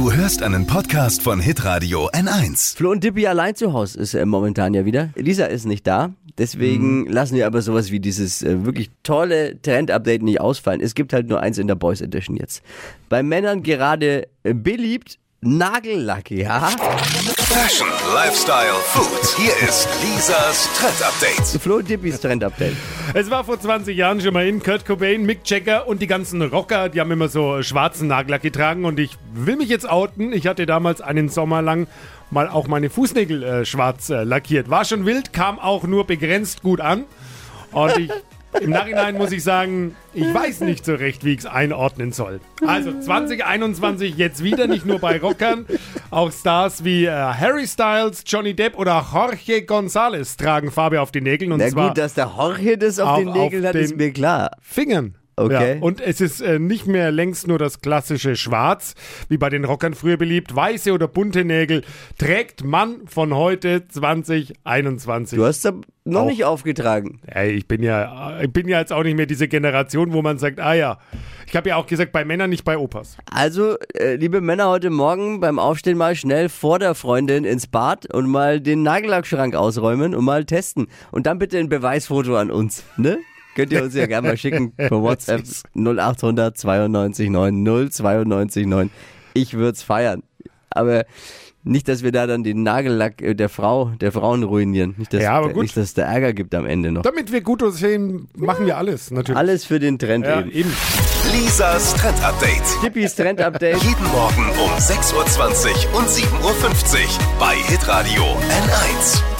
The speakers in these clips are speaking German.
Du hörst einen Podcast von Hitradio N1. Flo und Dippy allein zu Hause ist er momentan ja wieder. Lisa ist nicht da. Deswegen lassen wir aber sowas wie dieses äh, wirklich tolle Trend-Update nicht ausfallen. Es gibt halt nur eins in der Boys Edition jetzt. Bei Männern gerade äh, beliebt Nagellack, ja? Fashion, Lifestyle, Food. Hier ist Lisas Trend Update. Flo und Dippys Trend-Update. Es war vor 20 Jahren schon mal in Kurt Cobain, Mick Jagger und die ganzen Rocker, die haben immer so schwarzen Nagellack getragen und ich will mich jetzt outen. Ich hatte damals einen Sommer lang mal auch meine Fußnägel äh, schwarz äh, lackiert. War schon wild, kam auch nur begrenzt gut an und ich im Nachhinein muss ich sagen, ich weiß nicht so recht, wie ich es einordnen soll. Also 2021 jetzt wieder nicht nur bei Rockern, auch Stars wie äh, Harry Styles, Johnny Depp oder Jorge González tragen Farbe auf die Nägeln und Na zwar gut, dass der Jorge das auf auch den Nägeln auf hat, ist den- mir klar. Fingern. Okay. Ja, und es ist äh, nicht mehr längst nur das klassische Schwarz, wie bei den Rockern früher beliebt. Weiße oder bunte Nägel trägt man von heute 2021. Du hast es noch Auch. nicht aufgetragen. Ey, ich bin ja, ich bin ja jetzt auch nicht mehr diese Generation, wo man sagt, ah ja. Ich habe ja auch gesagt, bei Männern, nicht bei Opas. Also, äh, liebe Männer, heute Morgen beim Aufstehen mal schnell vor der Freundin ins Bad und mal den Nagellackschrank ausräumen und mal testen. Und dann bitte ein Beweisfoto an uns, ne? Könnt ihr uns ja gerne mal schicken per WhatsApp 0800 92 9 092 9. Ich würde es feiern. Aber nicht, dass wir da dann den Nagellack äh, der Frau, der Frauen ruinieren. Nicht, dass, Ja, aber gut. nicht, dass es da Ärger gibt am Ende noch. Damit wir gut aussehen, machen wir alles, natürlich. Alles für den Trend Ja, eben. eben. Lisas Trend Update. Tippis Trend Update. Jeden Morgen um 6.20 Uhr und 7.50 Uhr bei Hitradio N1.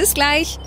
Bis gleich.